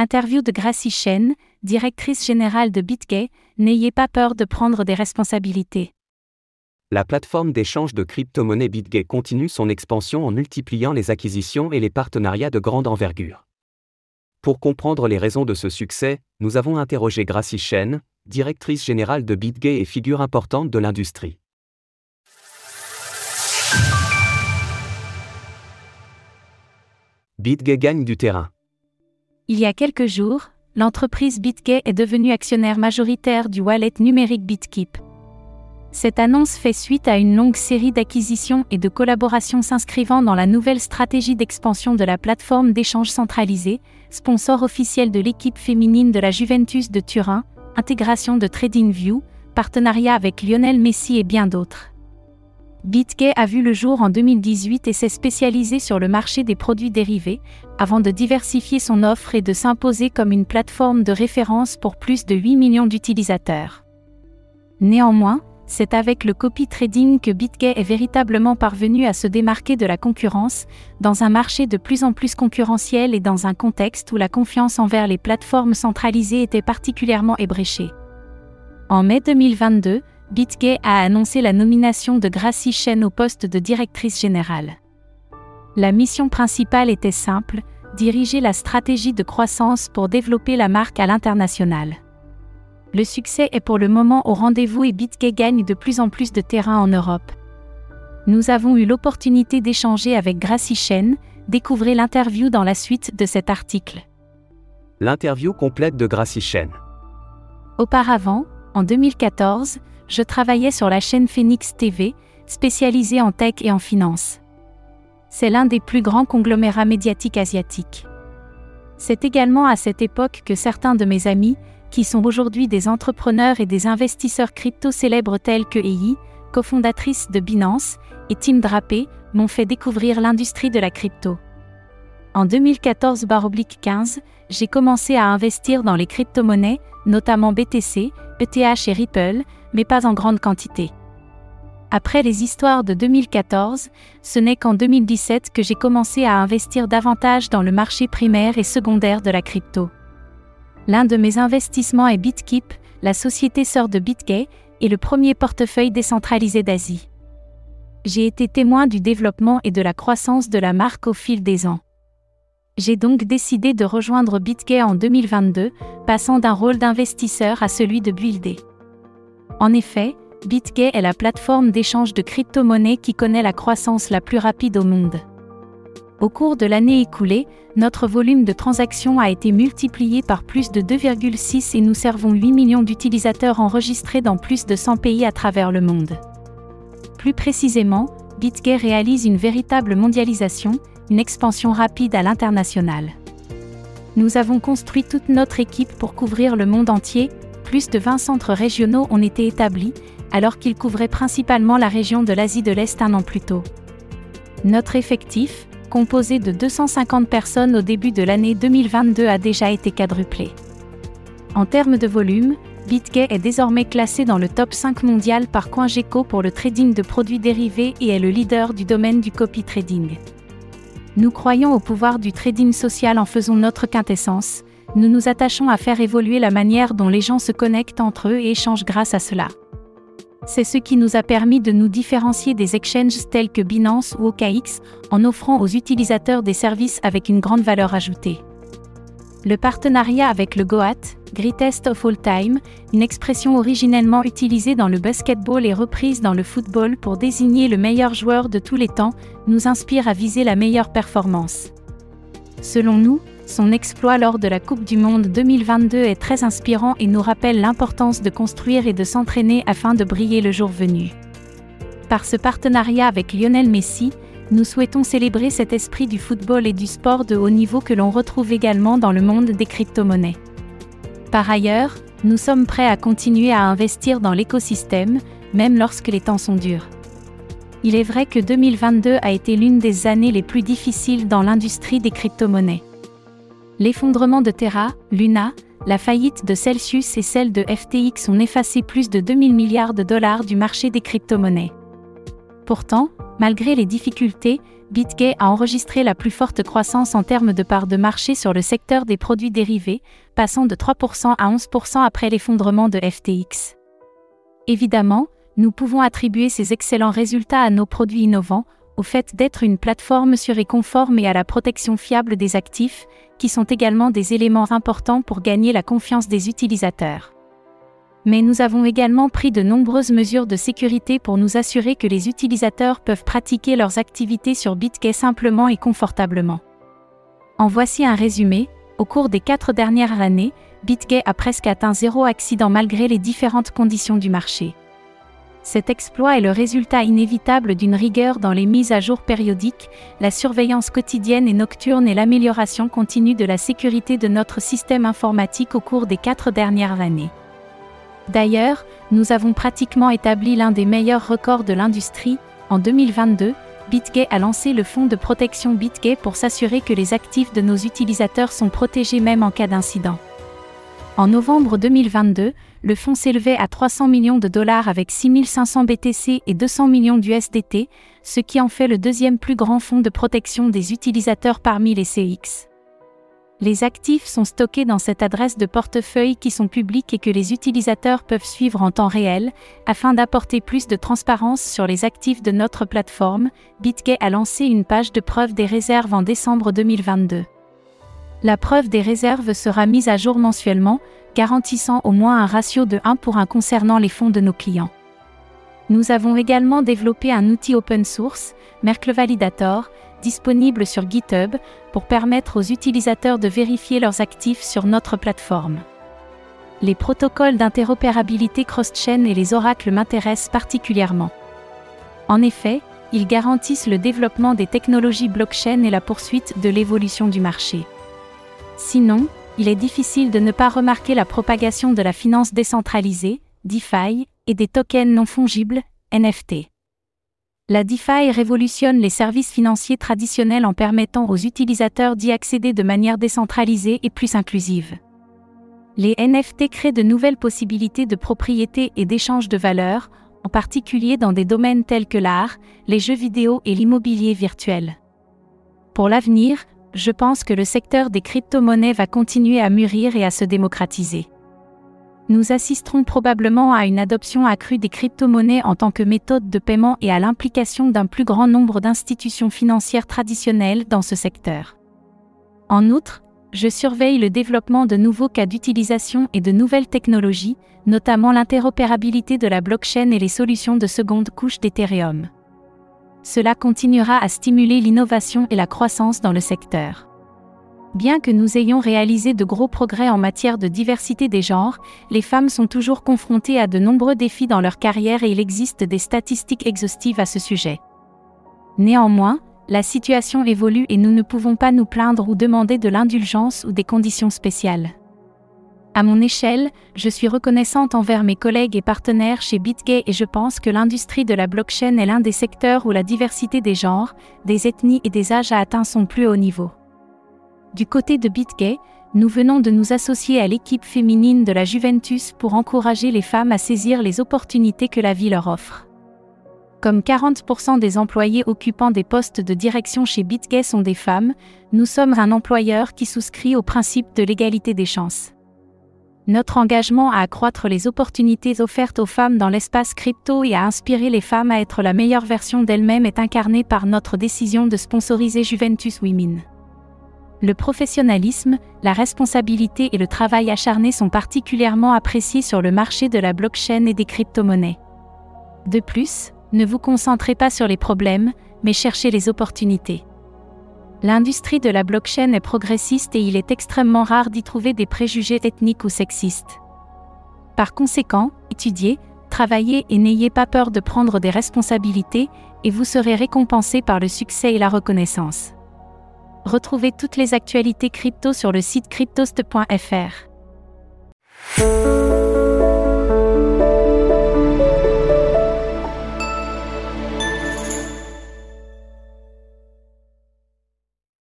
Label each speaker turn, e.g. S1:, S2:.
S1: Interview de Gracie Chen, directrice générale de BitGay, n'ayez pas peur de prendre des responsabilités.
S2: La plateforme d'échange de crypto-monnaies BitGay continue son expansion en multipliant les acquisitions et les partenariats de grande envergure. Pour comprendre les raisons de ce succès, nous avons interrogé Gracie Chen, directrice générale de BitGay et figure importante de l'industrie. BitGay gagne du terrain.
S1: Il y a quelques jours, l'entreprise BitGay est devenue actionnaire majoritaire du wallet numérique BitKeep. Cette annonce fait suite à une longue série d'acquisitions et de collaborations s'inscrivant dans la nouvelle stratégie d'expansion de la plateforme d'échange centralisée, sponsor officiel de l'équipe féminine de la Juventus de Turin, intégration de TradingView, partenariat avec Lionel Messi et bien d'autres. BitGay a vu le jour en 2018 et s'est spécialisé sur le marché des produits dérivés, avant de diversifier son offre et de s'imposer comme une plateforme de référence pour plus de 8 millions d'utilisateurs. Néanmoins, c'est avec le copy trading que BitGay est véritablement parvenu à se démarquer de la concurrence, dans un marché de plus en plus concurrentiel et dans un contexte où la confiance envers les plateformes centralisées était particulièrement ébréchée. En mai 2022, BitGay a annoncé la nomination de Gracie Chen au poste de directrice générale. La mission principale était simple, diriger la stratégie de croissance pour développer la marque à l'international. Le succès est pour le moment au rendez-vous et BitGay gagne de plus en plus de terrain en Europe. Nous avons eu l'opportunité d'échanger avec Gracie Chen, découvrez l'interview dans la suite de cet article.
S2: L'interview complète de Gracie Chen.
S1: Auparavant, en 2014, je travaillais sur la chaîne Phoenix TV, spécialisée en tech et en finance. C'est l'un des plus grands conglomérats médiatiques asiatiques. C'est également à cette époque que certains de mes amis, qui sont aujourd'hui des entrepreneurs et des investisseurs crypto célèbres tels que EI, cofondatrice de Binance, et Tim Drapé, m'ont fait découvrir l'industrie de la crypto. En 2014-15, j'ai commencé à investir dans les crypto-monnaies, notamment BTC, ETH et Ripple, mais pas en grande quantité. Après les histoires de 2014, ce n'est qu'en 2017 que j'ai commencé à investir davantage dans le marché primaire et secondaire de la crypto. L'un de mes investissements est BitKeep, la société sœur de BitGay, et le premier portefeuille décentralisé d'Asie. J'ai été témoin du développement et de la croissance de la marque au fil des ans. J'ai donc décidé de rejoindre BitGay en 2022, passant d'un rôle d'investisseur à celui de builder. En effet, BitGay est la plateforme d'échange de crypto-monnaies qui connaît la croissance la plus rapide au monde. Au cours de l'année écoulée, notre volume de transactions a été multiplié par plus de 2,6 et nous servons 8 millions d'utilisateurs enregistrés dans plus de 100 pays à travers le monde. Plus précisément, BitGay réalise une véritable mondialisation, une expansion rapide à l'international. Nous avons construit toute notre équipe pour couvrir le monde entier, plus de 20 centres régionaux ont été établis, alors qu'ils couvraient principalement la région de l'Asie de l'Est un an plus tôt. Notre effectif, composé de 250 personnes au début de l'année 2022 a déjà été quadruplé. En termes de volume, BitGay est désormais classé dans le top 5 mondial par CoinGecko pour le trading de produits dérivés et est le leader du domaine du copy trading. Nous croyons au pouvoir du trading social en faisant notre quintessence, nous nous attachons à faire évoluer la manière dont les gens se connectent entre eux et échangent grâce à cela. C'est ce qui nous a permis de nous différencier des exchanges tels que Binance ou OKX, en offrant aux utilisateurs des services avec une grande valeur ajoutée. Le partenariat avec le GOAT, Greatest of All Time, une expression originellement utilisée dans le basketball et reprise dans le football pour désigner le meilleur joueur de tous les temps, nous inspire à viser la meilleure performance. Selon nous, son exploit lors de la Coupe du Monde 2022 est très inspirant et nous rappelle l'importance de construire et de s'entraîner afin de briller le jour venu. Par ce partenariat avec Lionel Messi, nous souhaitons célébrer cet esprit du football et du sport de haut niveau que l'on retrouve également dans le monde des crypto-monnaies. Par ailleurs, nous sommes prêts à continuer à investir dans l'écosystème, même lorsque les temps sont durs. Il est vrai que 2022 a été l'une des années les plus difficiles dans l'industrie des crypto-monnaies. L'effondrement de Terra, Luna, la faillite de Celsius et celle de FTX ont effacé plus de 2000 milliards de dollars du marché des crypto-monnaies. Pourtant, malgré les difficultés, BitGay a enregistré la plus forte croissance en termes de part de marché sur le secteur des produits dérivés, passant de 3% à 11% après l'effondrement de FTX. Évidemment, nous pouvons attribuer ces excellents résultats à nos produits innovants, au fait d'être une plateforme sûre et conforme et à la protection fiable des actifs, qui sont également des éléments importants pour gagner la confiance des utilisateurs. Mais nous avons également pris de nombreuses mesures de sécurité pour nous assurer que les utilisateurs peuvent pratiquer leurs activités sur BitGay simplement et confortablement. En voici un résumé. Au cours des quatre dernières années, BitGay a presque atteint zéro accident malgré les différentes conditions du marché. Cet exploit est le résultat inévitable d'une rigueur dans les mises à jour périodiques, la surveillance quotidienne et nocturne et l'amélioration continue de la sécurité de notre système informatique au cours des quatre dernières années. D'ailleurs, nous avons pratiquement établi l'un des meilleurs records de l'industrie. En 2022, BitGay a lancé le fonds de protection BitGay pour s'assurer que les actifs de nos utilisateurs sont protégés même en cas d'incident. En novembre 2022, le fonds s'élevait à 300 millions de dollars avec 6500 BTC et 200 millions d'USDT, ce qui en fait le deuxième plus grand fonds de protection des utilisateurs parmi les CX. Les actifs sont stockés dans cette adresse de portefeuille qui sont publiques et que les utilisateurs peuvent suivre en temps réel, afin d'apporter plus de transparence sur les actifs de notre plateforme. BitGay a lancé une page de preuve des réserves en décembre 2022. La preuve des réserves sera mise à jour mensuellement, garantissant au moins un ratio de 1 pour 1 concernant les fonds de nos clients. Nous avons également développé un outil open source, Merkle Validator, disponible sur GitHub, pour permettre aux utilisateurs de vérifier leurs actifs sur notre plateforme. Les protocoles d'interopérabilité cross-chain et les oracles m'intéressent particulièrement. En effet, ils garantissent le développement des technologies blockchain et la poursuite de l'évolution du marché. Sinon, il est difficile de ne pas remarquer la propagation de la finance décentralisée, DeFi, et des tokens non fongibles, NFT. La DeFi révolutionne les services financiers traditionnels en permettant aux utilisateurs d'y accéder de manière décentralisée et plus inclusive. Les NFT créent de nouvelles possibilités de propriété et d'échange de valeurs, en particulier dans des domaines tels que l'art, les jeux vidéo et l'immobilier virtuel. Pour l'avenir, je pense que le secteur des crypto-monnaies va continuer à mûrir et à se démocratiser. Nous assisterons probablement à une adoption accrue des crypto-monnaies en tant que méthode de paiement et à l'implication d'un plus grand nombre d'institutions financières traditionnelles dans ce secteur. En outre, je surveille le développement de nouveaux cas d'utilisation et de nouvelles technologies, notamment l'interopérabilité de la blockchain et les solutions de seconde couche d'Ethereum cela continuera à stimuler l'innovation et la croissance dans le secteur. Bien que nous ayons réalisé de gros progrès en matière de diversité des genres, les femmes sont toujours confrontées à de nombreux défis dans leur carrière et il existe des statistiques exhaustives à ce sujet. Néanmoins, la situation évolue et nous ne pouvons pas nous plaindre ou demander de l'indulgence ou des conditions spéciales. À mon échelle, je suis reconnaissante envers mes collègues et partenaires chez BitGay et je pense que l'industrie de la blockchain est l'un des secteurs où la diversité des genres, des ethnies et des âges a atteint son plus haut niveau. Du côté de BitGay, nous venons de nous associer à l'équipe féminine de la Juventus pour encourager les femmes à saisir les opportunités que la vie leur offre. Comme 40% des employés occupant des postes de direction chez BitGay sont des femmes, nous sommes un employeur qui souscrit au principe de l'égalité des chances. Notre engagement à accroître les opportunités offertes aux femmes dans l'espace crypto et à inspirer les femmes à être la meilleure version d'elles-mêmes est incarné par notre décision de sponsoriser Juventus Women. Le professionnalisme, la responsabilité et le travail acharné sont particulièrement appréciés sur le marché de la blockchain et des crypto-monnaies. De plus, ne vous concentrez pas sur les problèmes, mais cherchez les opportunités. L'industrie de la blockchain est progressiste et il est extrêmement rare d'y trouver des préjugés ethniques ou sexistes. Par conséquent, étudiez, travaillez et n'ayez pas peur de prendre des responsabilités, et vous serez récompensé par le succès et la reconnaissance. Retrouvez toutes les actualités crypto sur le site cryptost.fr.